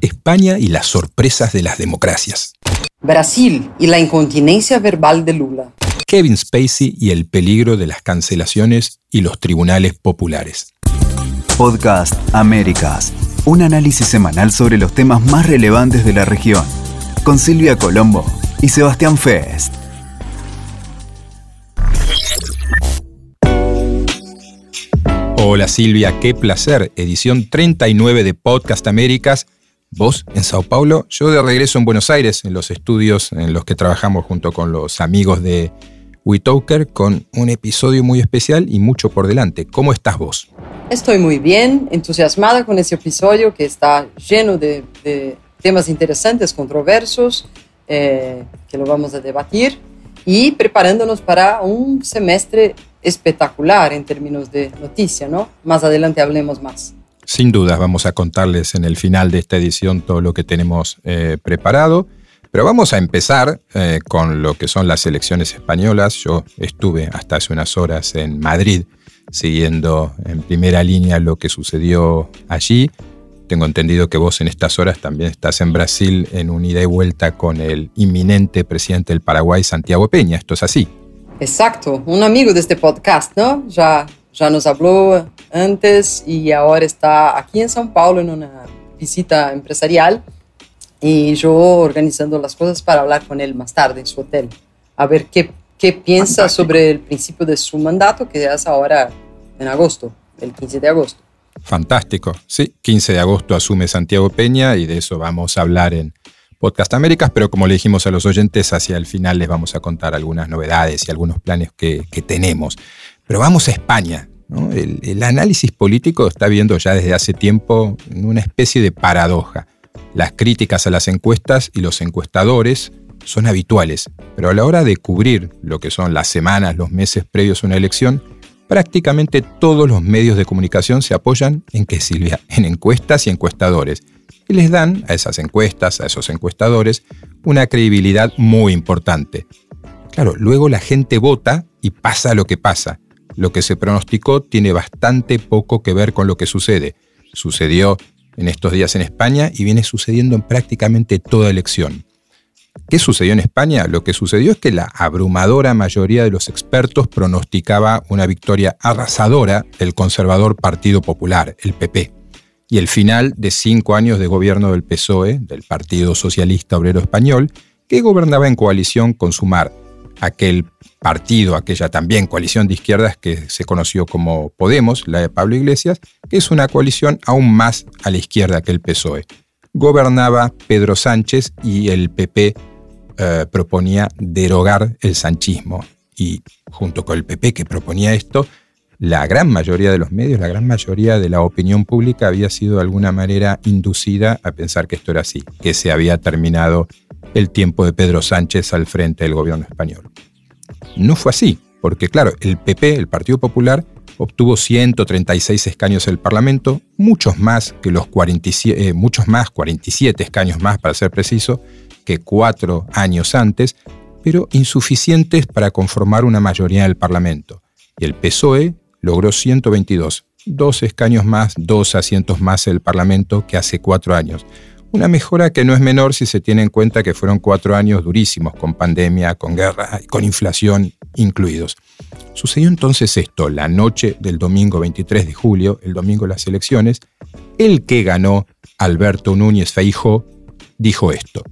España y las sorpresas de las democracias. Brasil y la incontinencia verbal de Lula. Kevin Spacey y el peligro de las cancelaciones y los tribunales populares. Podcast Américas. Un análisis semanal sobre los temas más relevantes de la región. Con Silvia Colombo y Sebastián Fest. Hola Silvia, qué placer. Edición 39 de Podcast Américas. Vos en Sao Paulo, yo de regreso en Buenos Aires, en los estudios en los que trabajamos junto con los amigos de WeToker, con un episodio muy especial y mucho por delante. ¿Cómo estás vos? Estoy muy bien, entusiasmada con ese episodio que está lleno de, temas interesantes, controversos, eh, que lo vamos a debatir y preparándonos para un semestre espectacular en términos de noticia, ¿no? Más adelante hablemos más. Sin duda, vamos a contarles en el final de esta edición todo lo que tenemos eh, preparado. Pero vamos a empezar eh, con lo que son las elecciones españolas. Yo estuve hasta hace unas horas en Madrid siguiendo en primera línea lo que sucedió allí. Tengo entendido que vos en estas horas también estás en Brasil en un ida y vuelta con el inminente presidente del Paraguay, Santiago Peña. ¿Esto es así? Exacto, un amigo de este podcast, ¿no? Ya, ya nos habló antes y ahora está aquí en São Paulo en una visita empresarial y yo organizando las cosas para hablar con él más tarde en su hotel, a ver qué, qué piensa sobre el principio de su mandato que es ahora en agosto, el 15 de agosto. Fantástico, sí, 15 de agosto asume Santiago Peña y de eso vamos a hablar en Podcast Américas, pero como le dijimos a los oyentes, hacia el final les vamos a contar algunas novedades y algunos planes que, tenemos. Pero vamos a España. El, el, análisis político está viendo ya desde hace tiempo una especie de paradoja. Las críticas a las encuestas y los encuestadores son habituales, pero a la hora de cubrir lo que son las semanas, los meses previos a una elección, prácticamente todos los medios de comunicación se apoyan en que Silvia, en encuestas y encuestadores y les dan a esas encuestas, a esos encuestadores, una credibilidad muy importante. Claro, luego la gente vota y pasa lo que pasa. Lo que se pronosticó tiene bastante poco que ver con lo que sucede. Sucedió en estos días en España y viene sucediendo en prácticamente toda elección. ¿Qué sucedió en España? Lo que sucedió es que la abrumadora mayoría de los expertos pronosticaba una victoria arrasadora del conservador Partido Popular, el PP y el final de cinco años de gobierno del PSOE, del Partido Socialista Obrero Español, que gobernaba en coalición con Sumar, aquel partido, aquella también coalición de izquierdas que se conoció como Podemos, la de Pablo Iglesias, que es una coalición aún más a la izquierda que el PSOE. Gobernaba Pedro Sánchez y el PP eh, proponía derogar el sanchismo. Y junto con el PP que proponía esto, la gran mayoría de los medios, la gran mayoría de la opinión pública había sido de alguna manera inducida a pensar que esto era así, que se había terminado el tiempo de Pedro Sánchez al frente del gobierno español. No fue así, porque claro, el PP, el Partido Popular, obtuvo 136 escaños en el Parlamento, muchos más que los 47, eh, muchos más, 47 escaños más para ser preciso, que cuatro años antes, pero insuficientes para conformar una mayoría del Parlamento. Y el PSOE logró 122, dos escaños más, dos asientos más en el Parlamento que hace cuatro años. Una mejora que no es menor si se tiene en cuenta que fueron cuatro años durísimos, con pandemia, con guerra, y con inflación incluidos. Sucedió entonces esto, la noche del domingo 23 de julio, el domingo de las elecciones, el que ganó, Alberto Núñez Feijó, dijo esto.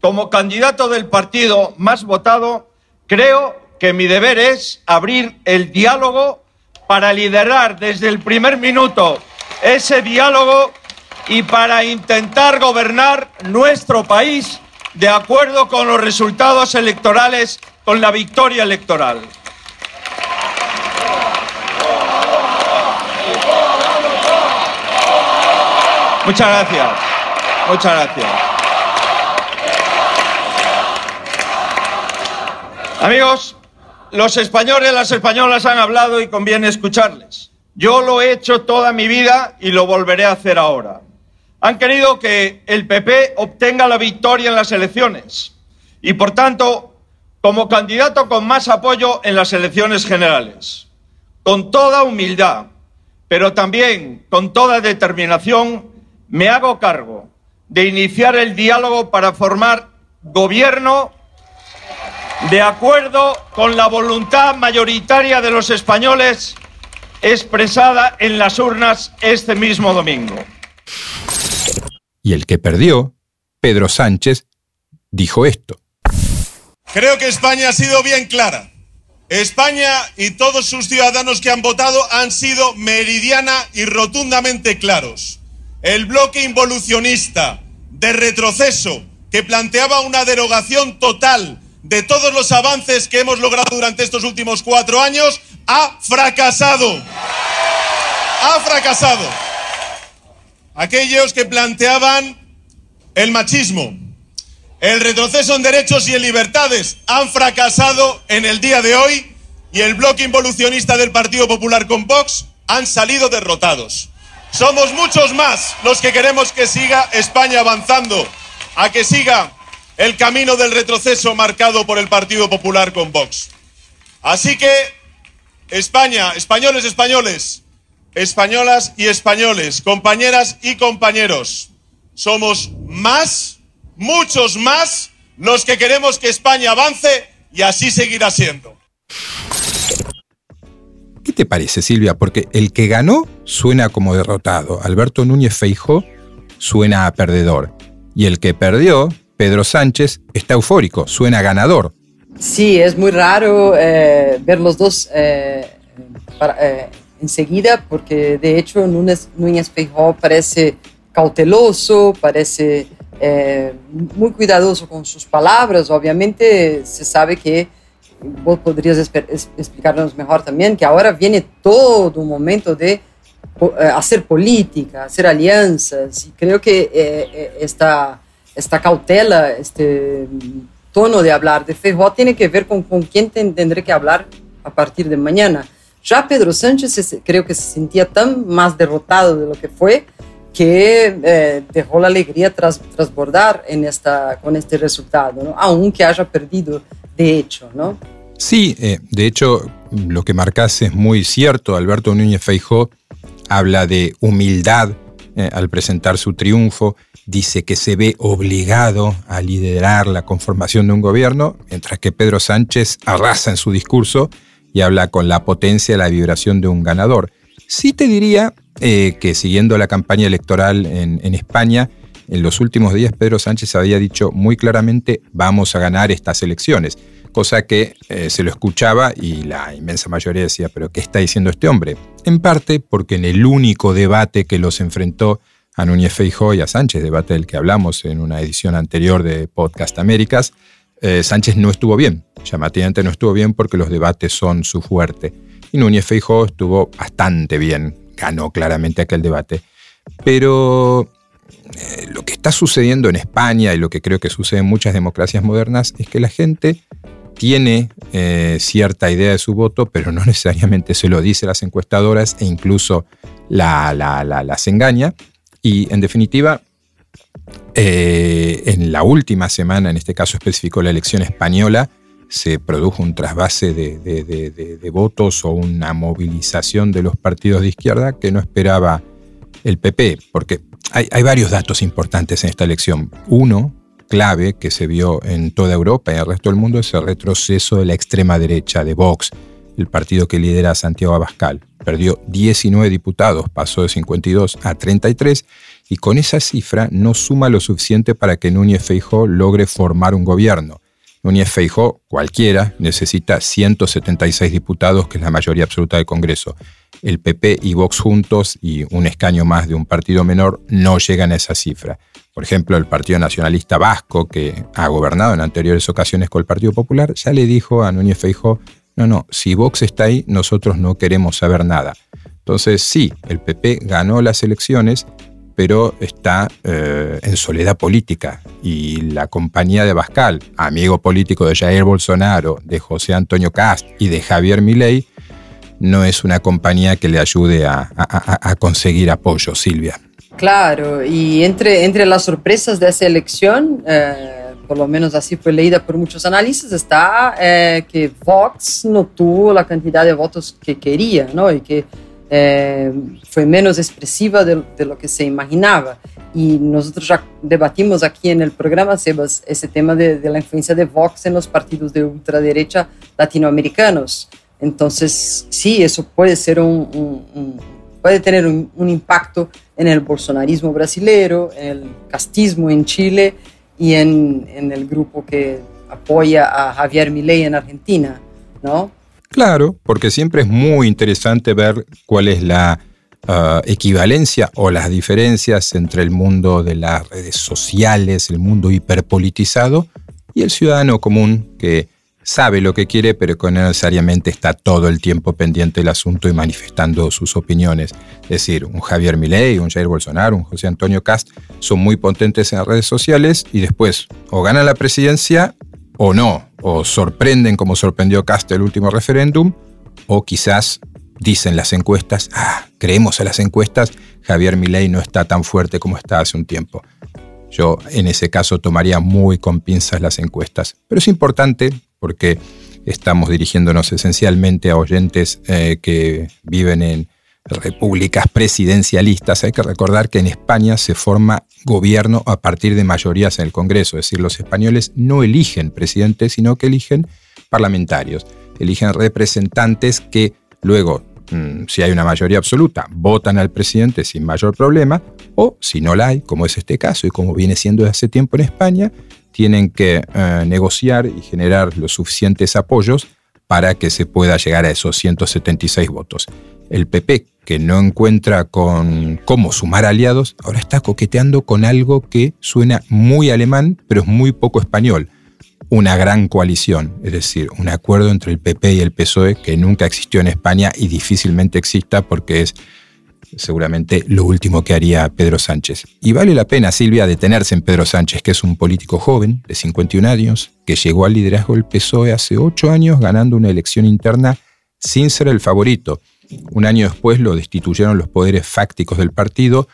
Como candidato del partido más votado, creo que mi deber es abrir el diálogo para liderar desde el primer minuto ese diálogo y para intentar gobernar nuestro país de acuerdo con los resultados electorales, con la victoria electoral. Muchas gracias. Muchas gracias. Amigos, los españoles, las españolas han hablado y conviene escucharles. Yo lo he hecho toda mi vida y lo volveré a hacer ahora. Han querido que el PP obtenga la victoria en las elecciones y, por tanto, como candidato con más apoyo en las elecciones generales. Con toda humildad, pero también con toda determinación, me hago cargo de iniciar el diálogo para formar gobierno de acuerdo con la voluntad mayoritaria de los españoles expresada en las urnas este mismo domingo. Y el que perdió, Pedro Sánchez, dijo esto. Creo que España ha sido bien clara. España y todos sus ciudadanos que han votado han sido meridiana y rotundamente claros. El bloque involucionista de retroceso que planteaba una derogación total de todos los avances que hemos logrado durante estos últimos cuatro años ha fracasado. Ha fracasado. Aquellos que planteaban el machismo, el retroceso en derechos y en libertades han fracasado en el día de hoy y el bloque involucionista del Partido Popular con Vox han salido derrotados. Somos muchos más los que queremos que siga España avanzando, a que siga el camino del retroceso marcado por el Partido Popular con Vox. Así que España, españoles, españoles, españolas y españoles, compañeras y compañeros, somos más, muchos más, los que queremos que España avance y así seguirá siendo. ¿Qué te parece, Silvia? Porque el que ganó suena como derrotado. Alberto Núñez Feijó suena a perdedor. Y el que perdió, Pedro Sánchez, está eufórico, suena ganador. Sí, es muy raro eh, ver los dos eh, eh, enseguida, porque de hecho Núñez, Núñez Feijó parece cauteloso, parece muy cuidadoso con sus palabras. Obviamente se sabe que vos podrías explicarnos mejor también, que ahora viene todo un momento de hacer política, hacer alianzas, y creo que esta, esta cautela, este tono de hablar de Feijó tiene que ver con, con quién tendré que hablar a partir de mañana. Ya Pedro Sánchez creo que se sentía tan más derrotado de lo que fue que eh, dejó la alegría tras, trasbordar en esta, con este resultado, ¿no? aunque haya perdido de hecho. ¿no? Sí, eh, de hecho lo que marcas es muy cierto. Alberto Núñez Feijó habla de humildad eh, al presentar su triunfo dice que se ve obligado a liderar la conformación de un gobierno, mientras que Pedro Sánchez arrasa en su discurso y habla con la potencia la vibración de un ganador. Sí te diría eh, que siguiendo la campaña electoral en, España, en los últimos días Pedro Sánchez había dicho muy claramente vamos a ganar estas elecciones, cosa que eh, se lo escuchaba y la inmensa mayoría decía, pero ¿qué está diciendo este hombre? En parte porque en el único debate que los enfrentó a Núñez Feijó y a Sánchez, debate del que hablamos en una edición anterior de Podcast Américas, eh, Sánchez no estuvo bien, llamativamente no estuvo bien porque los debates son su fuerte. Y Núñez Feijó estuvo bastante bien, ganó claramente aquel debate. Pero eh, lo que está sucediendo en España y lo que creo que sucede en muchas democracias modernas es que la gente tiene eh, cierta idea de su voto, pero no necesariamente se lo dice las encuestadoras e incluso la, las engaña. Y en definitiva, eh, en la última semana, en este caso especificó la elección española, se produjo un trasvase de, votos o una movilización de los partidos de izquierda que no esperaba el PP, porque hay, hay, varios datos importantes en esta elección. Uno, clave, que se vio en toda Europa y en el resto del mundo, es el retroceso de la extrema derecha, de Vox, el partido que lidera Santiago Abascal perdió 19 diputados, pasó de 52 a 33 y con esa cifra no suma lo suficiente para que Núñez Feijó logre formar un gobierno. Núñez Feijó, cualquiera, necesita 176 diputados, que es la mayoría absoluta del Congreso. El PP y Vox juntos y un escaño más de un partido menor no llegan a esa cifra. Por ejemplo, el Partido Nacionalista Vasco, que ha gobernado en anteriores ocasiones con el Partido Popular, ya le dijo a Núñez Feijó no, no, si Vox está ahí, nosotros no queremos saber nada. Entonces, sí, el PP ganó las elecciones, pero está eh, en soledad política. Y la compañía de Bascal, amigo político de Jair Bolsonaro, de José Antonio Cast y de Javier Milei, no es una compañía que le ayude a, conseguir apoyo, Silvia. Claro, y entre, entre las sorpresas de esa elección, eh, por lo menos así fue leída por muchos analistas, está eh, que Vox no tuvo la cantidad de votos que quería, ¿no? Y que eh, fue menos expresiva de, lo que se imaginaba. Y nosotros ya debatimos aquí en el programa, Sebas, ese tema de, la influencia de Vox en los partidos de ultraderecha latinoamericanos. Entonces, sí, eso puede ser un, puede tener un, impacto en el bolsonarismo brasileño, en el castismo en Chile y en, en el grupo que apoya a Javier Milei en Argentina, ¿no? Claro, porque siempre es muy interesante ver cuál es la uh, equivalencia o las diferencias entre el mundo de las redes sociales, el mundo hiperpolitizado y el ciudadano común que sabe lo que quiere, pero que no necesariamente está todo el tiempo pendiente del asunto y manifestando sus opiniones. Es decir, un Javier Milei, un Jair Bolsonaro, un José Antonio Cast son muy potentes en las redes sociales y después o ganan la presidencia o no, o sorprenden como sorprendió Cast el último referéndum, o quizás dicen las encuestas, ah, creemos a las encuestas, Javier Milei no está tan fuerte como está hace un tiempo. Yo en ese caso tomaría muy con pinzas las encuestas. Pero es importante porque estamos dirigiéndonos esencialmente a oyentes eh, que viven en repúblicas presidencialistas. Hay que recordar que en España se forma gobierno a partir de mayorías en el Congreso, es decir, los españoles no eligen presidentes, sino que eligen parlamentarios, eligen representantes que luego, mm, si hay una mayoría absoluta, votan al presidente sin mayor problema, o si no la hay, como es este caso y como viene siendo desde hace tiempo en España, tienen que eh, negociar y generar los suficientes apoyos para que se pueda llegar a esos 176 votos. El PP, que no encuentra con cómo sumar aliados, ahora está coqueteando con algo que suena muy alemán, pero es muy poco español. Una gran coalición, es decir, un acuerdo entre el PP y el PSOE que nunca existió en España y difícilmente exista porque es seguramente lo último que haría Pedro Sánchez. Y vale la pena, Silvia, detenerse en Pedro Sánchez, que es un político joven de 51 años, que llegó al liderazgo del PSOE hace 8 años ganando una elección interna sin ser el favorito. Un año después lo destituyeron los poderes fácticos del partido.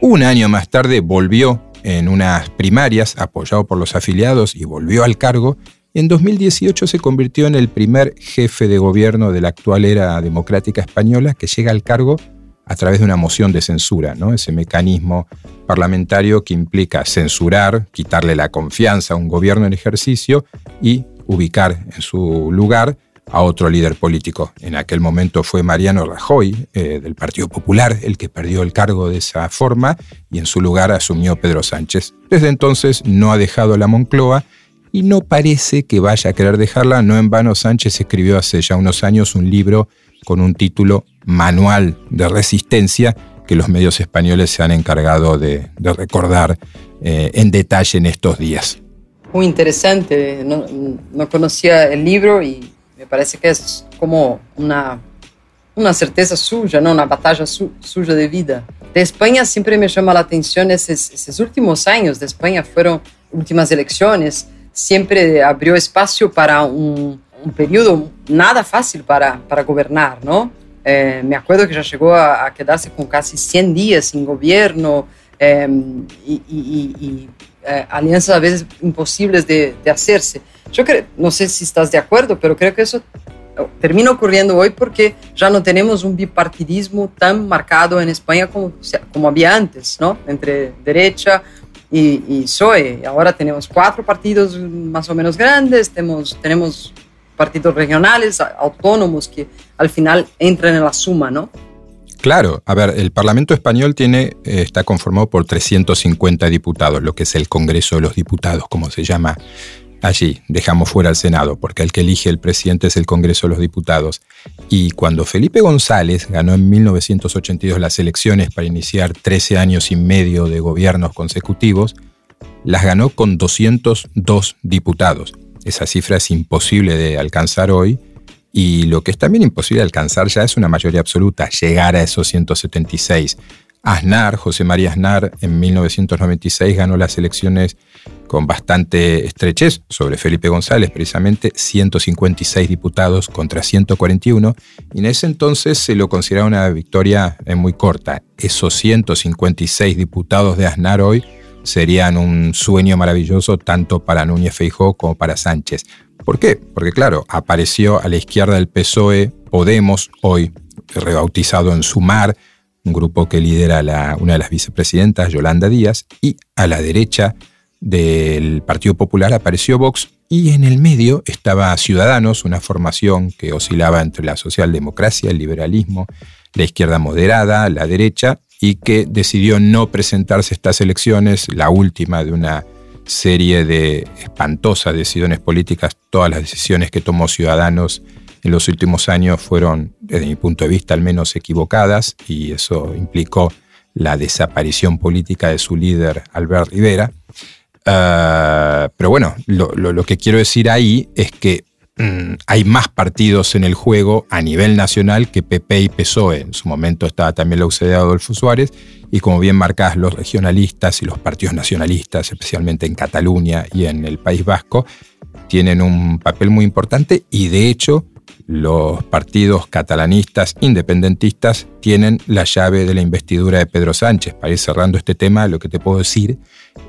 Un año más tarde volvió en unas primarias apoyado por los afiliados y volvió al cargo. En 2018 se convirtió en el primer jefe de gobierno de la actual era democrática española que llega al cargo a través de una moción de censura, ¿no? ese mecanismo parlamentario que implica censurar, quitarle la confianza a un gobierno en ejercicio y ubicar en su lugar a otro líder político. En aquel momento fue Mariano Rajoy, eh, del Partido Popular, el que perdió el cargo de esa forma y en su lugar asumió Pedro Sánchez. Desde entonces no ha dejado la Moncloa y no parece que vaya a querer dejarla. No en vano Sánchez escribió hace ya unos años un libro con un título Manual de Resistencia que los medios españoles se han encargado de, recordar eh, en detalle en estos días. Muy interesante, no, conocía el libro y me parece que es como una, una certeza suya, ¿no? una batalla suya de vida. De España siempre me llama la atención esos, esos últimos años de España, fueron últimas elecciones, siempre abrió espacio para un, un periodo nada fácil para, para gobernar, ¿no? Eh, me acuerdo que ya llegó a, quedarse con casi 100 días sin gobierno em, y, eh, alianzas a veces imposibles de, de, hacerse. Yo creo, no sé si estás de acuerdo, pero creo que eso termina ocurriendo hoy porque ya no tenemos un bipartidismo tan marcado en España como, como había antes, ¿no? Entre derecha, y, y PSOE. Ahora tenemos cuatro partidos más o menos grandes, tenemos, tenemos partidos regionales, autónomos, que al final entran en la suma, ¿no? Claro, a ver, el Parlamento español tiene, eh, está conformado por 350 diputados, lo que es el Congreso de los Diputados, como se llama allí. Dejamos fuera al Senado, porque el que elige el presidente es el Congreso de los Diputados. Y cuando Felipe González ganó en 1982 las elecciones para iniciar 13 años y medio de gobiernos consecutivos, las ganó con 202 diputados. Esa cifra es imposible de alcanzar hoy y lo que es también imposible de alcanzar ya es una mayoría absoluta, llegar a esos 176. Aznar, José María Aznar, en 1996 ganó las elecciones con bastante estrechez sobre Felipe González, precisamente 156 diputados contra 141, y en ese entonces se lo consideraba una victoria eh, muy corta. Esos 156 diputados de Aznar hoy serían un sueño maravilloso tanto para Núñez Feijó como para Sánchez. ¿Por qué? Porque claro, apareció a la izquierda del PSOE Podemos, hoy rebautizado en Sumar, un grupo que lidera una de las vicepresidentas, Yolanda Díaz, y a la derecha del Partido Popular apareció Vox y en el medio estaba Ciudadanos, una formación que oscilaba entre la socialdemocracia, el liberalismo, la izquierda moderada, la derecha, y que decidió no presentarse a estas elecciones, la última de una serie de espantosas decisiones políticas. Todas las decisiones que tomó Ciudadanos en los últimos años fueron, desde mi punto de vista, al menos equivocadas, y eso implicó la desaparición política de su líder, Albert Rivera. Ah, pero bueno, lo, que quiero decir ahí es que mm, hay más partidos en el juego a nivel nacional que PP y PSOE. En su momento estaba también la UCD de Adolfo Suárez y como bien marcadas los regionalistas y los partidos nacionalistas, especialmente en Cataluña y en el País Vasco, tienen un papel muy importante y de hecho los partidos catalanistas independentistas tienen la llave de la investidura de Pedro Sánchez. Para ir cerrando este tema, lo que te puedo decir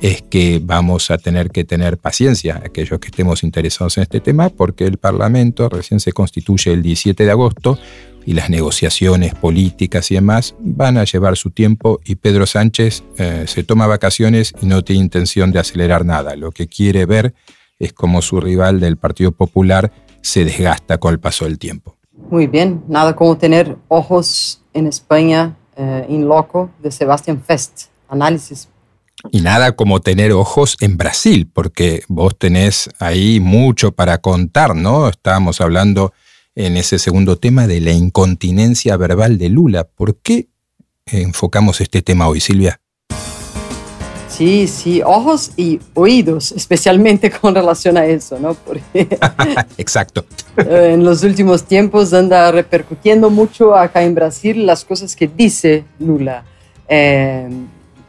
es que vamos a tener que tener paciencia, aquellos que estemos interesados en este tema, porque el Parlamento recién se constituye el 17 de agosto y las negociaciones políticas y demás van a llevar su tiempo y Pedro Sánchez eh, se toma vacaciones y no tiene intención de acelerar nada. Lo que quiere ver es cómo su rival del Partido Popular se desgasta con el paso del tiempo. Muy bien, nada como tener ojos en España en eh, loco de Sebastián Fest. Análisis. Y nada como tener ojos en Brasil, porque vos tenés ahí mucho para contar, ¿no? Estábamos hablando en ese segundo tema de la incontinencia verbal de Lula. ¿Por qué enfocamos este tema hoy, Silvia? Sí, sí, ojos y oídos, especialmente con relación a eso, ¿no? Porque Exacto. Eh, en los últimos tiempos anda repercutiendo mucho acá en Brasil las cosas que dice Lula. Eh,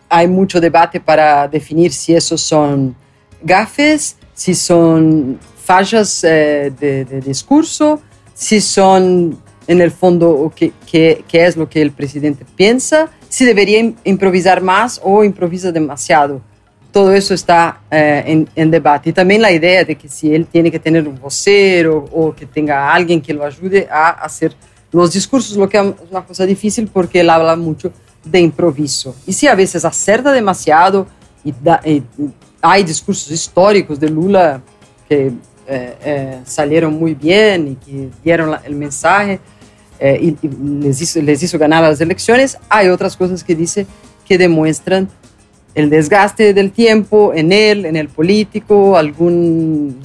hay mucho debate para definir si esos son gafes, si son fallas eh, de, discurso, si son en el fondo qué, es lo que el presidente piensa si debería improvisar más o improvisa demasiado. Todo eso está eh, en, debate. Y también la idea de que si él tiene que tener un vocero o que tenga alguien que lo ayude a hacer los discursos, lo que es una cosa difícil porque él habla mucho de improviso. Y si a veces acerta demasiado y, hay discursos históricos de Lula que eh, eh, salieron muy bien y que dieron el mensaje, eh, y, les, hizo, les hizo ganar las elecciones, hay otras cosas que dice que demuestran el desgaste del tiempo en él, en el político, algún,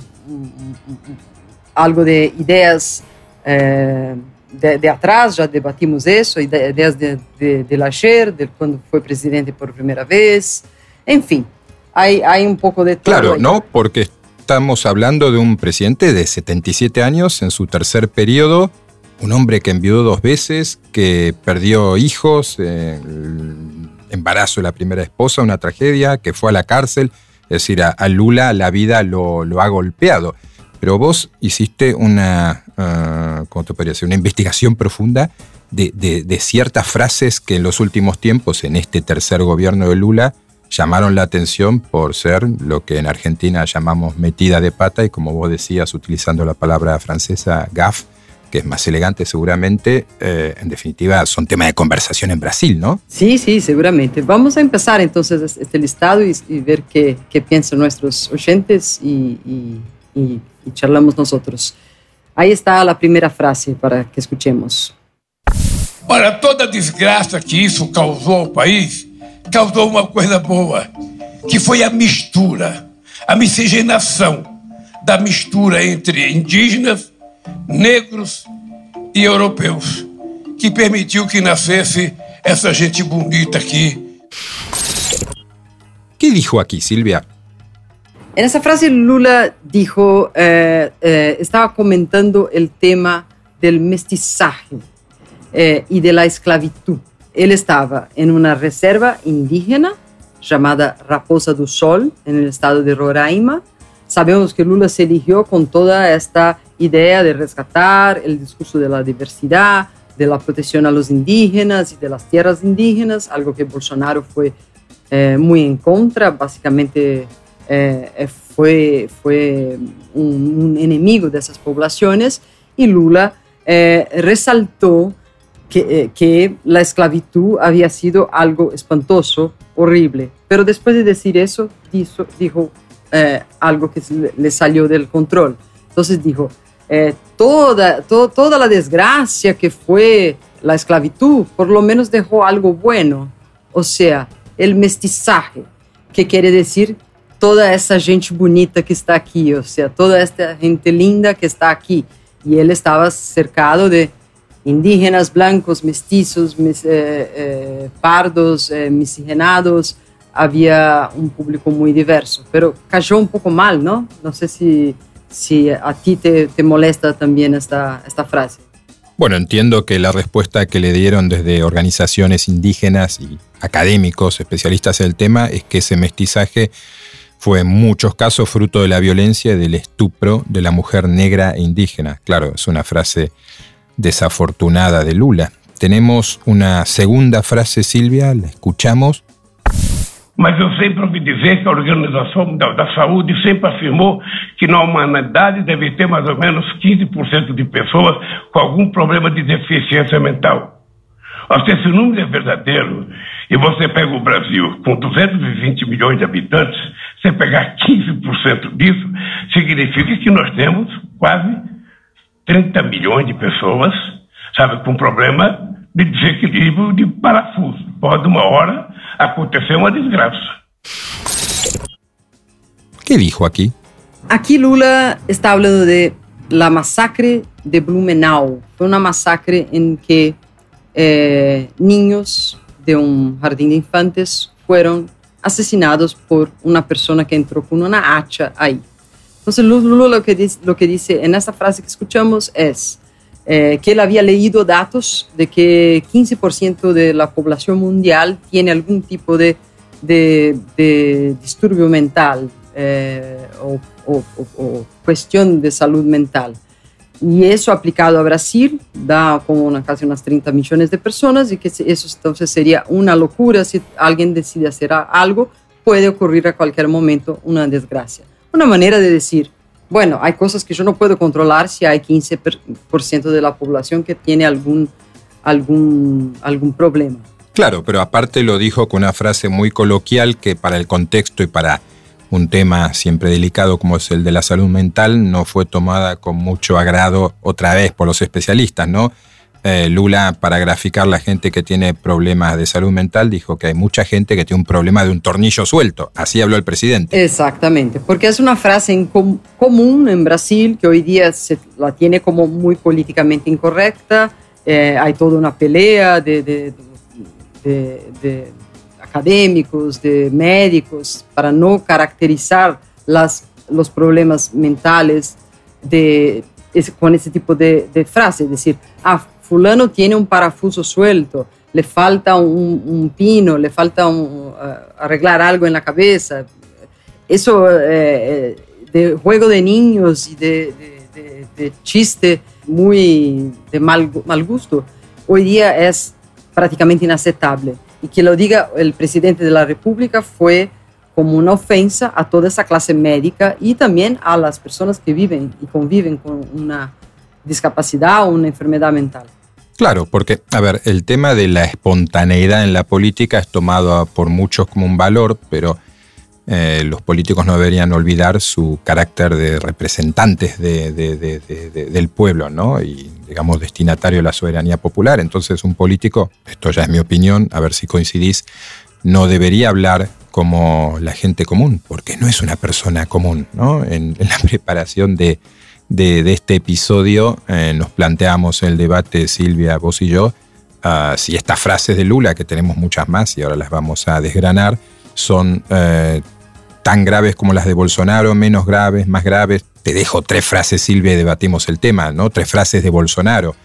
algo de ideas eh, de, atrás, ya debatimos eso, ideas de, de, del ayer, de cuando fue presidente por primera vez, en fin, hay, hay un poco de todo. Claro, ¿no? Porque estamos hablando de un presidente de 77 años en su tercer periodo un hombre que envió dos veces, que perdió hijos, eh, embarazo de la primera esposa, una tragedia, que fue a la cárcel. Es decir, a, Lula la vida lo, ha golpeado. Pero vos hiciste una, uh, ¿cómo te? Una investigación profunda de, de, ciertas frases que en los últimos tiempos, en este tercer gobierno de Lula, llamaron la atención por ser lo que en Argentina llamamos metida de pata y como vos decías, utilizando la palabra francesa, gaf, que es más elegante seguramente, eh, en definitiva son tema de conversación en Brasil, ¿no? Sí, sí, seguramente. Vamos a empezar entonces este listado y, ver qué, qué, piensan nuestros oyentes y, y, charlamos nosotros. Ahí está la primera frase para que escuchemos. Ora, toda desgraça que isso causou ao país, causou uma coisa boa, que foi a mistura, a miscigenação da mistura entre indígenas negros e europeus, que permitiu que nascesse essa gente bonita aqui. ¿Qué dijo aquí, Silvia? En esa frase Lula dijo, eh, eh, estaba comentando el tema del mestizaje eh, y de la esclavitud. Él estaba en una reserva indígena llamada Raposa do Sol, en el estado de Roraima. Sabemos que Lula se eligió con toda esta idea de rescatar el discurso de la diversidad, de la protección a los indígenas y de las tierras indígenas, algo que Bolsonaro fue eh, muy en contra, básicamente eh, fue, fue un, enemigo de esas poblaciones y Lula eh, resaltó que, la esclavitud había sido algo espantoso, horrible. Pero después de decir eso, dijo eh, algo que le salió del control. Entonces dijo, eh, toda, to, toda la desgracia que fue la esclavitud, por lo menos dejó algo bueno, o sea, el mestizaje, que quiere decir toda essa gente bonita que está aqui, ou seja, toda esta gente linda que está aqui. E ele estava cercado de indígenas, blancos, mestiços, eh, eh, pardos, eh, miscigenados. Havia um público muito diverso, pero cayó um pouco mal, não? Não sei se, se a ti te, te molesta também esta, esta frase. Bueno, entiendo que la respuesta que le dieron desde organizaciones indígenas y académicos, especialistas en el tema, es que ese mestizaje fue en muchos casos fruto de la violencia y del estupro de la mujer negra e indígena. Claro, es una frase desafortunada de Lula. Tenemos una segunda frase, Silvia, la escuchamos. Mas eu sempre ouvi dizer que a Organização Mundial da Saúde sempre afirmou que na humanidade deve ter mais ou menos 15% de pessoas com algum problema de deficiência mental. Se esse número é verdadeiro e você pega o Brasil com 220 milhões de habitantes, você pegar 15% disso, significa que nós temos quase 30 milhões de pessoas, sabe, com problema de desequilíbrio de parafuso. Pode uma hora acontecer uma desgraça. ¿Qué dijo aquí? Aquí Lula está hablando de la masacre de Blumenau. Fue una masacre en que eh, niños de un jardín de infantes fueron asesinados por una persona que entró con una hacha ahí. Entonces Lula lo que dice, lo que dice en esta frase que escuchamos es eh, que él había leído datos de que 15% de la población mundial tiene algún tipo de, de, de disturbio mental eh, o, o, o, cuestión de salud mental. Y eso aplicado a Brasil da como una, casi unas 30 millones de personas y que eso entonces sería una locura si alguien decide hacer algo, puede ocurrir a cualquier momento una desgracia. Una manera de decir, bueno, hay cosas que yo no puedo controlar si hay 15% de la población que tiene algún, algún, algún problema. Claro, pero aparte lo dijo con una frase muy coloquial que para el contexto y para un tema siempre delicado como es el de la salud mental no fue tomada con mucho agrado otra vez por los especialistas, ¿no? Eh, Lula, para graficar la gente que tiene problemas de salud mental, dijo que hay mucha gente que tiene un problema de un tornillo suelto. Así habló el presidente. Exactamente, porque es una frase común en Brasil que hoy día se la tiene como muy políticamente incorrecta. Eh, hay toda una pelea de, académicos, de médicos, para no caracterizar los problemas mentales con ese tipo de, de frase, es decir, ah, fulano tiene un parafuso suelto, le falta un, un pino, le falta un, uh, arreglar algo en la cabeza. Eso eh, de juego de niños y de, de, de, chiste muy de mal, mal gusto, hoy día es prácticamente inaceptable. Y que lo diga el presidente de la República fue como una ofensa a toda esa clase médica y también a las personas que viven y conviven con una discapacidad o una enfermedad mental. Claro, porque, a ver, el tema de la espontaneidad en la política es tomado por muchos como un valor, pero eh, los políticos no deberían olvidar su carácter de representantes de, de, de, del pueblo, ¿no? Y, digamos, destinatario de la soberanía popular. Entonces, un político, esto ya es mi opinión, a ver si coincidís, no debería hablar como la gente común, porque no es una persona común, ¿no? En la preparación de de, este episodio eh, nos planteamos el debate, Silvia, vos y yo, uh, si estas frases de Lula, que tenemos muchas más y ahora las vamos a desgranar, son eh, tan graves como las de Bolsonaro, menos graves, más graves. Te dejo tres frases, Silvia, y debatimos el tema, ¿no? Tres frases de Bolsonaro.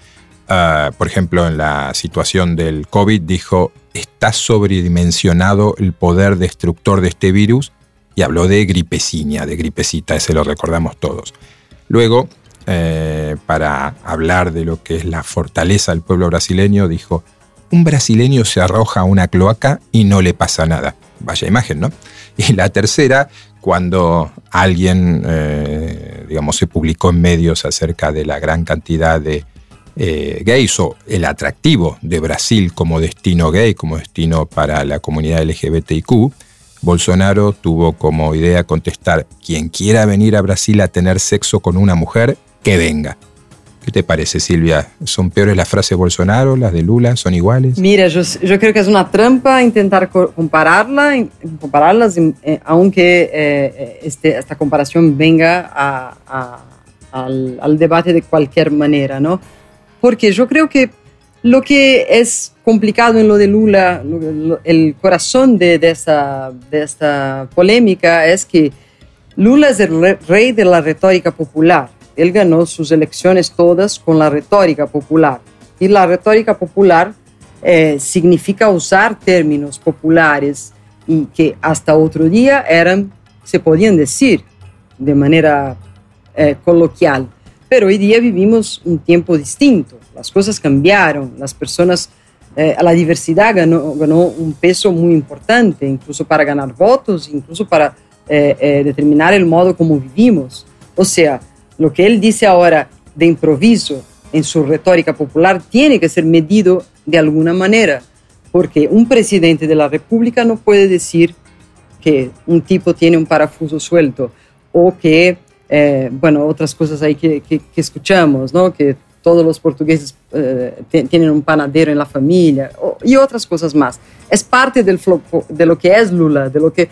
Uh, por ejemplo, en la situación del COVID dijo, está sobredimensionado el poder destructor de este virus y habló de gripecinia, de gripecita, ese lo recordamos todos. Luego, eh, para hablar de lo que es la fortaleza del pueblo brasileño, dijo, un brasileño se arroja a una cloaca y no le pasa nada. Vaya imagen, ¿no? Y la tercera, cuando alguien, eh, digamos, se publicó en medios acerca de la gran cantidad de, eh, gays o el atractivo de Brasil como destino gay, como destino para la comunidad LGBTIQ, Bolsonaro tuvo como idea contestar, quien quiera venir a Brasil a tener sexo con una mujer, que venga. ¿Qué te parece, Silvia? ¿Son peores las frases de Bolsonaro, las de Lula? ¿Son iguales? Mira, yo, creo que es una trampa intentar compararla, compararlas, eh, aunque eh, este, esta comparación venga al, debate de cualquier manera, ¿no? Porque yo creo que lo que es complicado en lo de Lula, el corazón de, esta, de esta polémica es que Lula es el rey de la retórica popular. Él ganó sus elecciones todas con la retórica popular. Y la retórica popular eh, significa usar términos populares y que hasta otro día eran, se podían decir de manera eh, coloquial. Pero hoy día vivimos un tiempo distinto las cosas cambiaron, las personas, eh, la diversidad ganó, ganó, un peso muy importante, incluso para ganar votos, incluso para eh, eh, determinar el modo como vivimos. O sea, lo que él dice ahora de improviso en su retórica popular tiene que ser medido de alguna manera, porque un presidente de la República no puede decir que un tipo tiene un parafuso suelto o que, bueno, otras cosas ahí que, que, que escuchamos, ¿no? Que todos los portugueses eh, tienen un panadero en la familia y otras cosas más. Es parte del de lo que es Lula, de lo que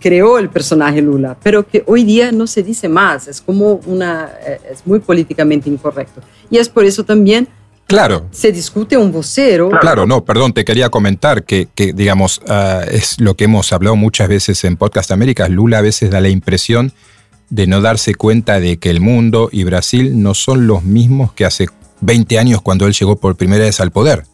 creó el personaje Lula, pero que hoy día no se dice más, es como una, eh, es muy políticamente incorrecto. Y es por eso también Claro. Se discute un vocero. Claro, no, perdón, te quería comentar que, que digamos, ah, es lo que hemos hablado muchas veces en Podcast Américas. Lula a veces da la impresión de no darse cuenta de que el mundo y Brasil no son los mismos que hace 20 años cuando él llegó por primera vez al poder.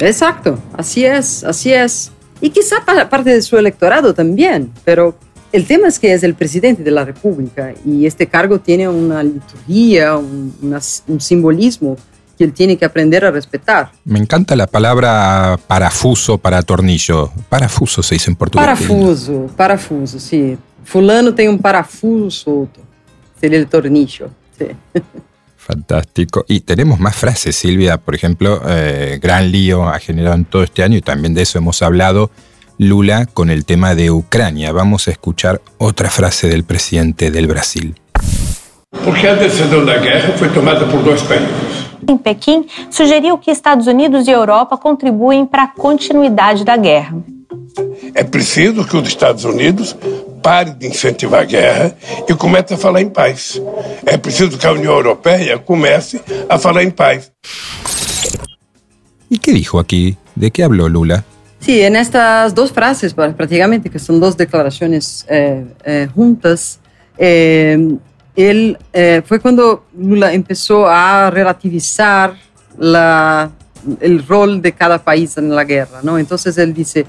Exacto, así es, así es. Y quizá para parte de su electorado también, pero el tema es que es el presidente de la República y este cargo tiene una liturgia, un, un simbolismo que él tiene que aprender a respetar. Me encanta la palabra parafuso para tornillo. Parafuso se dice en portugués. Parafuso, parafuso, sí. Fulano tem um parafuso solto. Sería el tornillo. Sí. Fantástico. Y tenemos más frases, Silvia. Por ejemplo, eh, gran lío ha generado en todo este año y también de eso hemos hablado. Lula con el tema de Ucrania. Vamos a escuchar otra frase del presidente del Brasil. Porque a decisão da guerra foi tomada por dois países. Em Pequim, sugeriu que Estados Unidos e Europa contribuem para a continuidade da guerra. É preciso que os Estados Unidos pare de incentivar a guerra e comece a falar em paz. É preciso que a União Europeia comece a falar em paz. ¿Y qué dijo aquí? ¿De qué habló Lula? Sí, en estas dos frases prácticamente, que son dos declaraciones eh, eh, juntas, eh, él eh, fue cuando Lula empezó a relativizar la, el rol de cada país en la guerra, ¿no? Entonces él dice,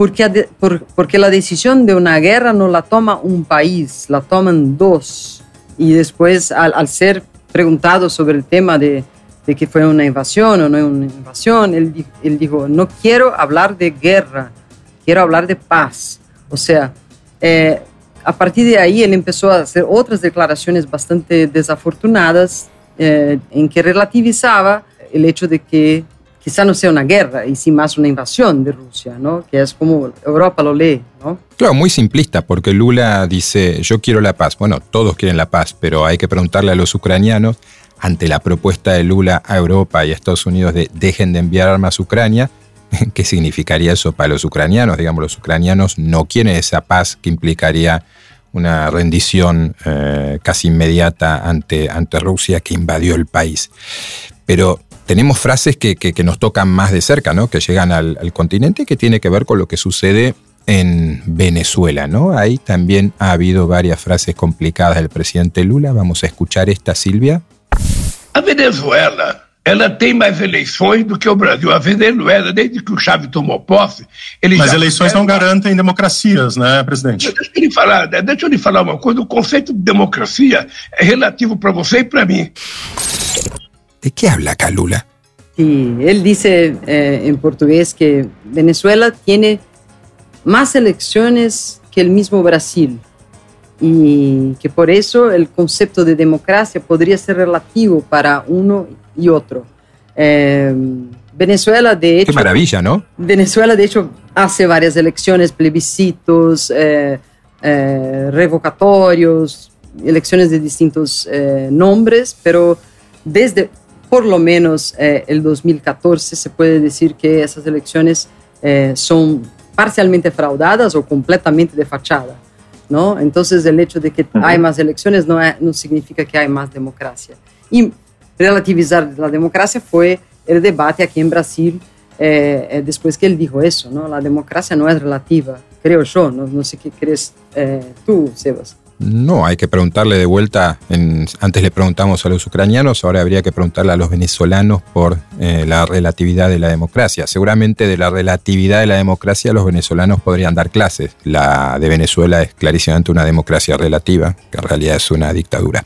porque, porque la decisión de una guerra no la toma un país, la toman dos. Y después, al, ser preguntado sobre el tema de, de, que fue una invasión o no una invasión, él, él dijo, no quiero hablar de guerra, quiero hablar de paz. O sea, eh, a partir de ahí él empezó a hacer otras declaraciones bastante desafortunadas eh, en que relativizaba el hecho de que quizá no sea una guerra y sí más una invasión de Rusia, ¿no? Que es como Europa lo lee, ¿no? Claro, muy simplista, porque Lula dice, yo quiero la paz. Bueno, todos quieren la paz, pero hay que preguntarle a los ucranianos, ante la propuesta de Lula a Europa y a Estados Unidos de dejen de enviar armas a Ucrania, ¿qué significaría eso para los ucranianos? Digamos, los ucranianos no quieren esa paz que implicaría una rendición eh, casi inmediata ante, ante Rusia que invadió el país. Pero tenemos frases que, nos tocan más de cerca, ¿no? que llegan al, continente y que tiene que ver con lo que sucede en Venezuela. ¿no? Ahí también ha habido varias frases complicadas del presidente Lula. Vamos a escuchar esta, Silvia. A Venezuela ela tem mais eleições do que o Brasil. A Venezuela, desde que o Chávez tomou posse, ele Mas eleições não garantem democracias, né, presidente? Deixa eu lhe falar, deixa eu lhe falar uma coisa. O conceito de democracia é relativo para você e para mim. ¿De qué habla Calula? Sí, él dice eh, en portugués que Venezuela tiene más elecciones que el mismo Brasil. y que por eso el concepto de democracia podría ser relativo para uno y otro. Eh, Venezuela, de hecho... Qué maravilla, ¿no? Venezuela, de hecho, hace varias elecciones, plebiscitos, eh, eh, revocatorios, elecciones de distintos nombres, pero desde por lo menos el 2014 se puede decir que esas elecciones son parcialmente fraudadas o completamente de fachada. ¿no? Entonces el hecho de que hay más elecciones no, no significa que hay más democracia. Y relativizar la democracia fue el debate aquí en Brasil eh, eh, después que él dijo eso, ¿no? La democracia no es relativa, creo yo, no, no sé qué crees eh, tú, Sebas. No, hay que preguntarle de vuelta, antes le preguntamos a los ucranianos, ahora habría que preguntarle a los venezolanos por la relatividad de la democracia. Seguramente de la relatividad de la democracia los venezolanos podrían dar clases. La de Venezuela es clarísimamente una democracia relativa, que en realidad es una dictadura.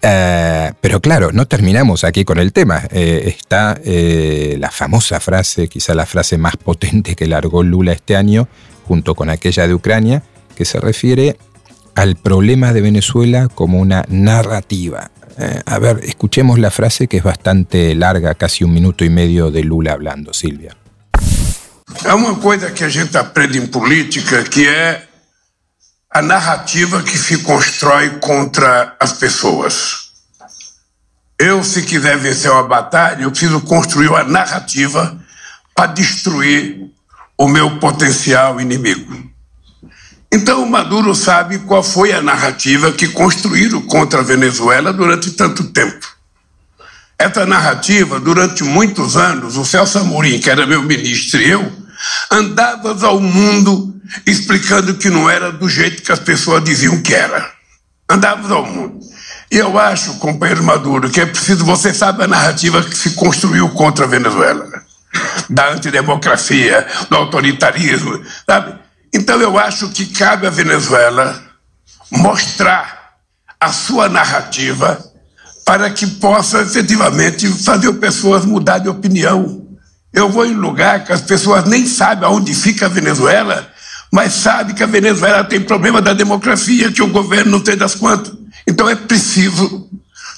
Eh, pero claro, no terminamos aquí con el tema. Eh, está eh, la famosa frase, quizá la frase más potente que largó Lula este año, junto con aquella de Ucrania, que se refiere al problema de Venezuela como una narrativa. a ver, escuchemos la frase que es bastante larga, casi un minuto y medio de Lula hablando, Silvia. Hay una cosa que a gente aprende en política que es a narrativa que se constrói contra as pessoas. Eu, se quiser vencer uma batalha, eu preciso construir uma narrativa para destruir o meu potencial inimigo. Então, o Maduro sabe qual foi a narrativa que construíram contra a Venezuela durante tanto tempo. Essa narrativa, durante muitos anos, o Celso Amorim, que era meu ministro, e eu, andavas ao mundo explicando que não era do jeito que as pessoas diziam que era. Andávamos ao mundo. E eu acho, companheiro Maduro, que é preciso, você sabe a narrativa que se construiu contra a Venezuela, da antidemocracia, do autoritarismo, sabe? Então eu acho que cabe à Venezuela mostrar a sua narrativa para que possa efetivamente fazer pessoas mudar de opinião. Eu vou em lugar que as pessoas nem sabem aonde fica a Venezuela mas sabe que a Venezuela tem problema da democracia, que o governo não tem das quantas. Então é preciso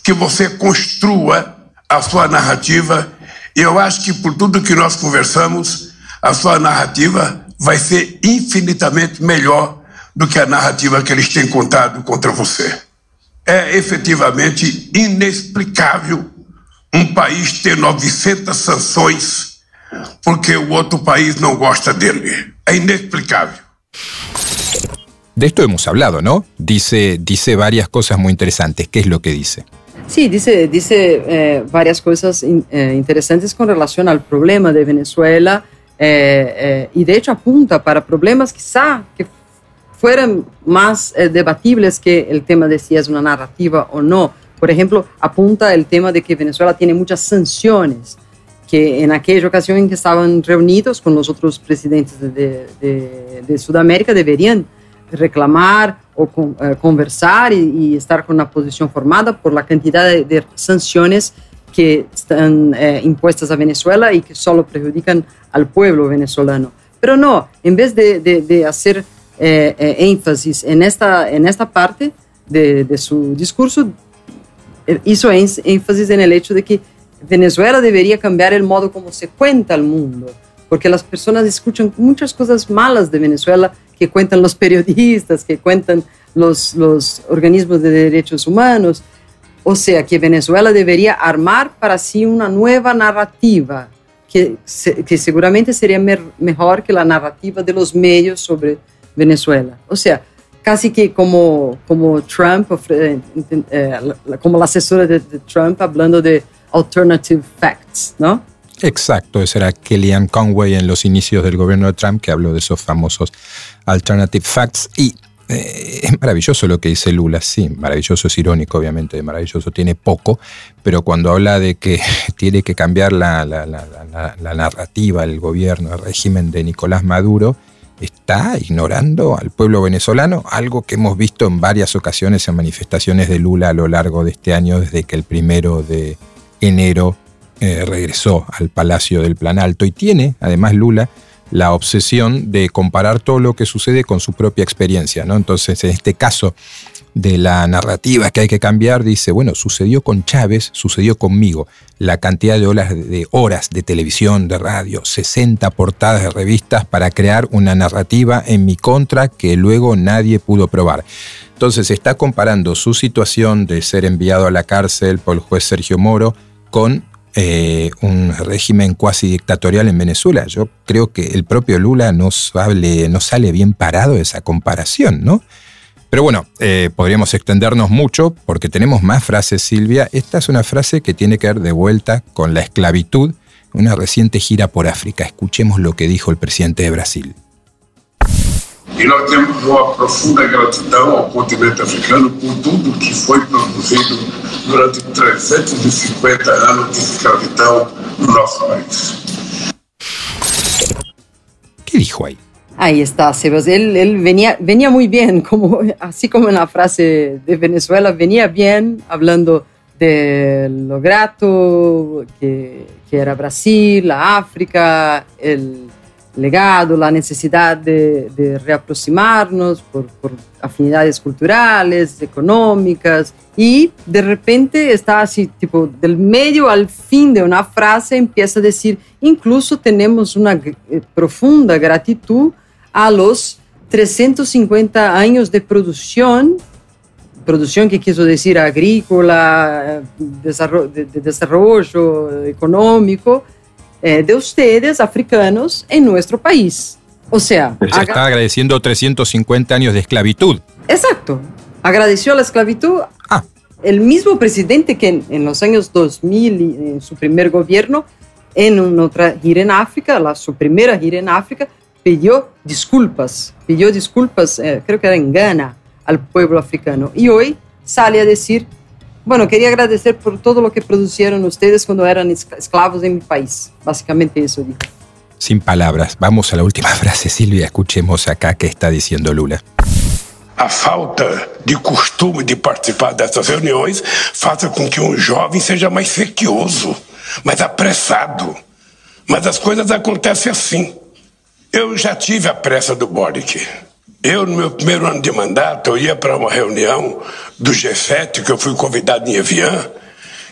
que você construa a sua narrativa. E eu acho que por tudo que nós conversamos, a sua narrativa vai ser infinitamente melhor do que a narrativa que eles têm contado contra você. É efetivamente inexplicável um país ter 900 sanções porque o outro país não gosta dele. Es inexplicable. De esto hemos hablado, ¿no? Dice, dice varias cosas muy interesantes. ¿Qué es lo que dice? Sí, dice, dice eh, varias cosas eh, interesantes con relación al problema de Venezuela eh, y de hecho apunta para problemas quizá que fueran más debatibles que el tema de si es una narrativa o no. Por ejemplo, apunta el tema de que Venezuela tiene muchas sanciones que en aquella ocasión en que estaban reunidos con los otros presidentes de, de, de Sudamérica deberían reclamar o con, eh, conversar y, y, estar con una posición formada por la cantidad de, de sanciones que están eh, impuestas a Venezuela y que solo perjudican al pueblo venezolano. Pero no, en vez de, de hacer eh, eh, énfasis en esta, en esta parte de, su discurso, eh, hizo énfasis en el hecho de que Venezuela debería cambiar el modo como se cuenta al mundo, porque las personas escuchan muchas cosas malas de Venezuela que cuentan los periodistas, que cuentan los, los organismos de derechos humanos. O sea, que Venezuela debería armar para sí una nueva narrativa, que, que seguramente sería mejor que la narrativa de los medios sobre Venezuela. O sea, casi que como, como Trump, eh, eh, como la asesora de, Trump hablando de alternative facts, ¿no? Exacto, ese era Kellyanne Conway en los inicios del gobierno de Trump que habló de esos famosos alternative facts y eh, es maravilloso lo que dice Lula, sí, maravilloso es irónico, obviamente, maravilloso tiene poco, pero cuando habla de que tiene que cambiar la, narrativa, el gobierno, el régimen de Nicolás Maduro, está ignorando al pueblo venezolano, algo que hemos visto en varias ocasiones en manifestaciones de Lula a lo largo de este año, desde que el primero de enero eh, regresó al Palacio del Planalto y tiene, además Lula, la obsesión de comparar todo lo que sucede con su propia experiencia. ¿no? Entonces, en este caso de la narrativa que hay que cambiar, dice, bueno, sucedió con Chávez, sucedió conmigo. La cantidad de horas de, horas de televisión, de radio, 60 portadas de revistas para crear una narrativa en mi contra que luego nadie pudo probar. Entonces está comparando su situación de ser enviado a la cárcel por el juez Sergio Moro con eh, un régimen cuasi dictatorial en Venezuela. Yo creo que el propio Lula no sale, bien parado de esa comparación, ¿no? Pero bueno, eh, podríamos extendernos mucho porque tenemos más frases, Silvia. Esta es una frase que tiene que ver de vuelta con la esclavitud, una reciente gira por África. Escuchemos lo que dijo el presidente de Brasil. E nós temos uma profunda gratidão ao continente africano por tudo que foi produzido durante 350 anos de escravidão no nosso país. ¿Qué dijo ahí? Ahí está, Sebas. Él, él, venía, venía muy bien, como, así como en la frase de Venezuela, venía bien hablando de lo grato que, que era Brasil, la África, el, legado, la necesidad de, reaproximarnos por, afinidades culturales, económicas, y de repente está así, tipo, del medio al fin de una frase empieza a decir, incluso tenemos una eh, profunda gratitud a los 350 años de producción, producción que quiso decir agrícola, de, de desarrollo económico, eh, de ustedes, africanos, en nuestro país. O sea... Se está agradeciendo 350 años de esclavitud. Exacto. Agradeció la esclavitud. Ah. El mismo presidente que en, en, los años 2000, en su primer gobierno, en una otra gira en África, la, su primera gira en África, pidió disculpas, pidió disculpas, eh, creo que era en Ghana, al pueblo africano. Y hoy sale a decir bueno, quería agradecer por todo lo que produjeron ustedes cuando eran esclavos en mi país. Básicamente eso dijo. Sin palabras. Vamos a la última frase, Silvia. Escuchemos acá qué está diciendo Lula. A falta de costume de participar dessas reuniões faça com que um jovem seja mais sequioso, mais apressado. Mas as coisas acontecem assim. Eu já tive a pressa do Boric. Eu, no meu primeiro ano de mandato, eu ia para uma reunião do G7, que eu fui convidado em Evian,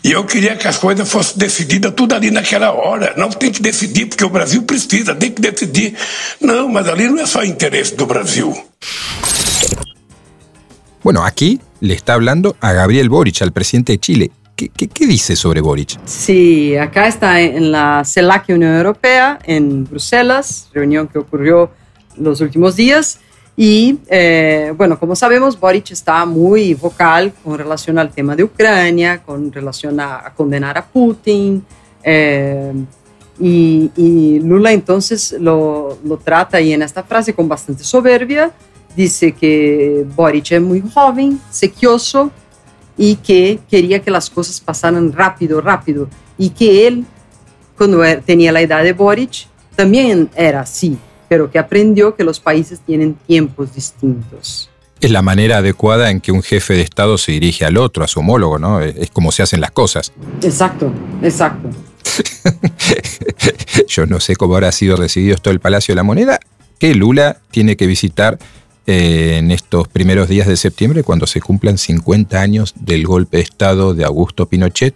e eu queria que as coisas fossem decididas tudo ali naquela hora. Não tem que decidir, porque o Brasil precisa, tem que decidir. Não, mas ali não é só interesse do Brasil. Bueno, aquí le está hablando a Gabriel Boric, al presidente de Chile. ¿Qué, qué, qué dice sobre Boric? Sí, acá está en la CELAC Unión Europea, en Bruselas, reunión que ocurrió los últimos días. Y eh, bueno, como sabemos, Boric está muy vocal con relación al tema de Ucrania, con relación a, a condenar a Putin. Eh, y, y, Lula entonces lo, lo, trata ahí en esta frase con bastante soberbia. Dice que Boric es muy joven, sequioso y que quería que las cosas pasaran rápido, rápido. Y que él, cuando tenía la edad de Boric, también era así pero que aprendió que los países tienen tiempos distintos. Es la manera adecuada en que un jefe de Estado se dirige al otro, a su homólogo, ¿no? Es como se hacen las cosas. Exacto, exacto. Yo no sé cómo habrá sido recibido esto del Palacio de la Moneda, que Lula tiene que visitar eh, en estos primeros días de septiembre, cuando se cumplan 50 años del golpe de Estado de Augusto Pinochet.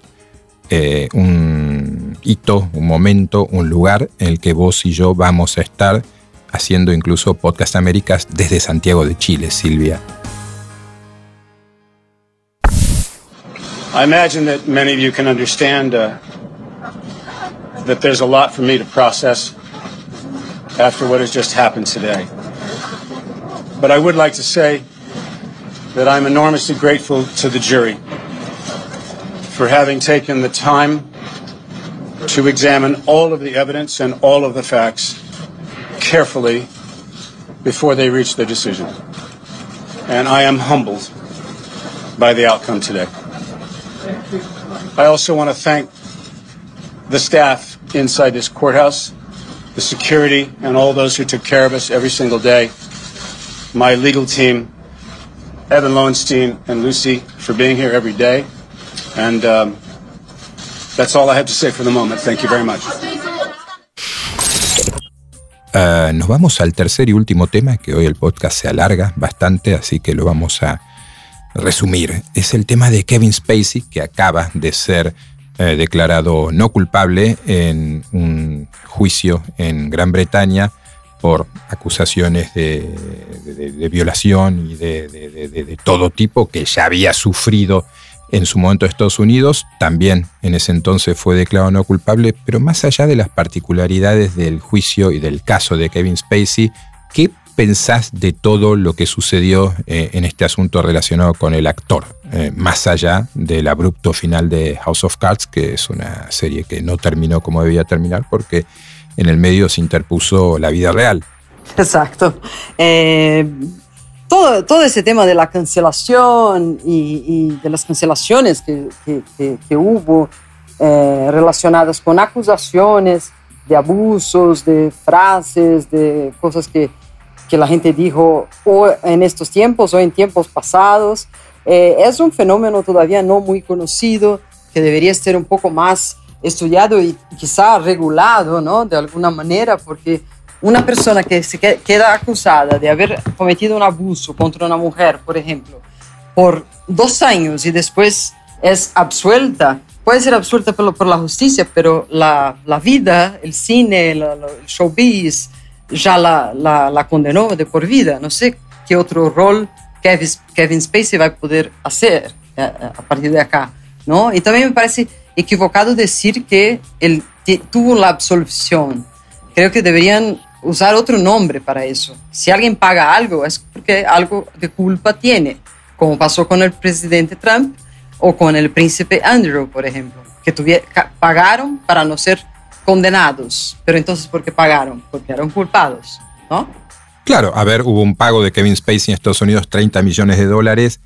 Eh, un hito, un momento, un lugar en el que vos y yo vamos a estar haciendo incluso Podcast Américas desde Santiago de Chile, Silvia. I imagine that many of you can understand uh, that there's a lot for me to process after what has just happened today. But I would like to say that I'm enormously grateful to the jury for having taken the time to examine all of the evidence and all of the facts carefully before they reach their decision. And I am humbled by the outcome today. I also want to thank the staff inside this courthouse, the security, and all those who took care of us every single day. My legal team, Evan Lowenstein and Lucy, for being here every day. And um, that's all I have to say for the moment. Thank you very much. Uh, nos vamos al tercer y último tema, que hoy el podcast se alarga bastante, así que lo vamos a resumir. Es el tema de Kevin Spacey, que acaba de ser eh, declarado no culpable en un juicio en Gran Bretaña por acusaciones de, violación y de, todo tipo que ya había sufrido en su momento Estados Unidos, también en ese entonces fue declarado no culpable, pero más allá de las particularidades del juicio y del caso de Kevin Spacey, ¿qué pensás de todo lo que sucedió eh, en este asunto relacionado con el actor? Eh, más allá del abrupto final de House of Cards, que es una serie que no terminó como debía terminar porque en el medio se interpuso la vida real. Exacto. Eh, todo, ese tema de la cancelación y, de las cancelaciones que, hubo eh, relacionadas con acusaciones de abusos, de frases, de cosas que, la gente dijo o en estos tiempos o en tiempos pasados, eh, es un fenómeno todavía no muy conocido que debería ser un poco más estudiado y quizá regulado, ¿no? De alguna manera, porque una persona que se queda acusada de haber cometido un abuso contra una mujer, por ejemplo, por dos años y después es absuelta, puede ser absuelta por, por la justicia, pero la, la vida, el cine, el showbiz, ya la, la, la, condenó de por vida. No sé qué otro rol Kevin, Kevin Spacey va a poder hacer a, eh, a partir de acá. ¿no? Y también me parece equivocado decir que él tuvo la absolución. Creo que deberían usar otro nombre para eso. Si alguien paga algo, es porque algo de culpa tiene, como pasó con el presidente Trump o con el príncipe Andrew, por ejemplo, que pagaron para no ser condenados. Pero entonces, ¿por qué pagaron? Porque eran culpados, ¿no? Claro, a ver, hubo un pago de Kevin Spacey en Estados Unidos, 30 millones de dólares,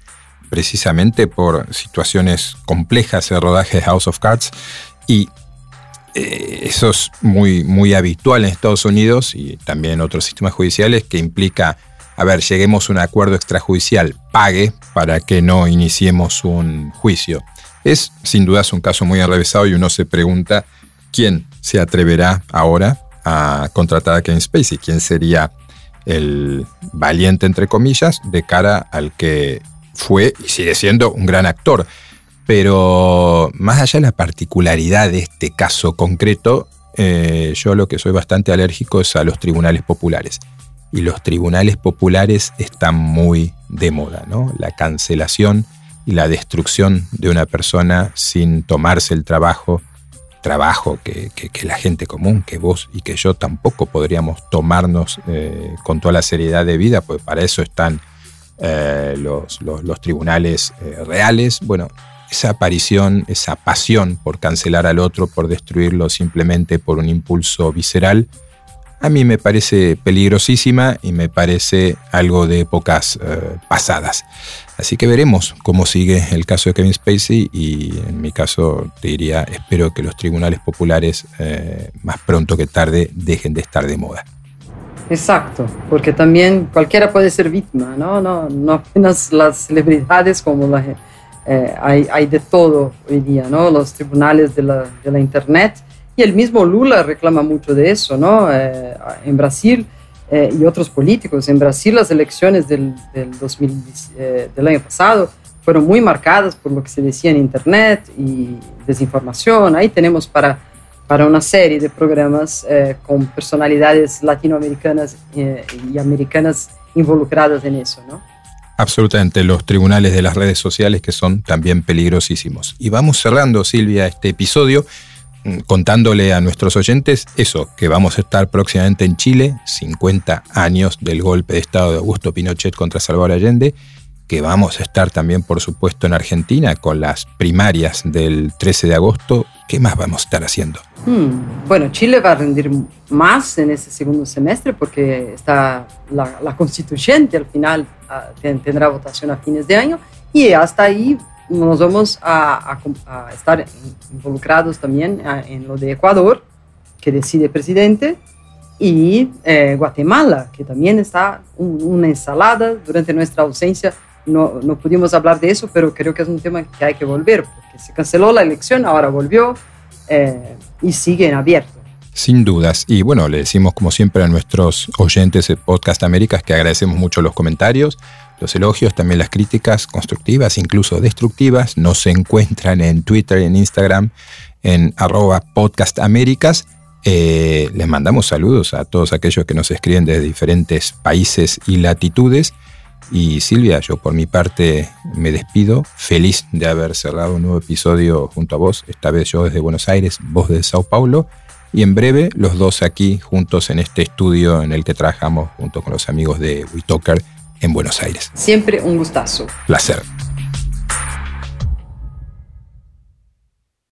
precisamente por situaciones complejas de rodaje de House of Cards. Y eh, eso es muy, muy habitual en Estados Unidos y también en otros sistemas judiciales que implica, a ver, lleguemos a un acuerdo extrajudicial, pague para que no iniciemos un juicio. Es sin duda un caso muy arrevesado y uno se pregunta quién se atreverá ahora a contratar a Kevin Spacey, quién sería el valiente, entre comillas, de cara al que fue y sigue siendo un gran actor. Pero más allá de la particularidad de este caso concreto, eh, yo lo que soy bastante alérgico es a los tribunales populares. Y los tribunales populares están muy de moda, ¿no? La cancelación y la destrucción de una persona sin tomarse el trabajo, trabajo que, la gente común, que vos y que yo tampoco podríamos tomarnos eh, con toda la seriedad de vida, pues para eso están eh, los, los, tribunales reales. Bueno, esa aparición, esa pasión por cancelar al otro, por destruirlo simplemente por un impulso visceral, a mí me parece peligrosísima y me parece algo de épocas eh, pasadas. Así que veremos cómo sigue el caso de Kevin Spacey y en mi caso te diría, espero que los tribunales populares eh, más pronto que tarde dejen de estar de moda. Exacto, porque también cualquiera puede ser víctima, ¿no? No, no apenas las celebridades como la gente eh, hay, hay, de todo hoy día, ¿no? Los tribunales de la, de la, Internet. Y el mismo Lula reclama mucho de eso, ¿no? Eh, en Brasil eh, y otros políticos. En Brasil las elecciones del, del, 2000, del año pasado fueron muy marcadas por lo que se decía en Internet y desinformación. Ahí tenemos para, para una serie de programas con personalidades latinoamericanas y americanas involucradas en eso, ¿no? Absolutamente, los tribunales de las redes sociales que son también peligrosísimos. Y vamos cerrando, Silvia, este episodio mm, contándole a nuestros oyentes eso, que vamos a estar próximamente en Chile, 50 años del golpe de Estado de Augusto Pinochet contra Salvador Allende, que vamos a estar también, por supuesto, en Argentina con las primarias del 13 de agosto. ¿Qué más vamos a estar haciendo? Hmm, bueno, Chile va a rendir más en ese segundo semestre porque está la, constituyente al final ah, tendrá votación a fines de año y hasta ahí nos vamos a, estar involucrados también ah, en lo de Ecuador, que decide presidente, y eh, Guatemala, que también está una ensalada durante nuestra ausencia no, no pudimos hablar de eso, pero creo que es un tema que hay que volver, porque se canceló la elección, ahora volvió eh, y sigue en abierto. Sin dudas. Y bueno, le decimos como siempre a nuestros oyentes de Podcast Américas que agradecemos mucho los comentarios, los elogios, también las críticas constructivas, incluso destructivas. Nos encuentran en Twitter y en Instagram en arroba podcastaméricas. Eh, les mandamos saludos a todos aquellos que nos escriben desde diferentes países y latitudes. Y Silvia, yo por mi parte me despido, feliz de haber cerrado un nuevo episodio junto a vos, esta vez yo desde Buenos Aires, vos desde Sao Paulo, y en breve los dos aquí juntos en este estudio en el que trabajamos junto con los amigos de WeTalker en Buenos Aires. Siempre un gustazo. Placer.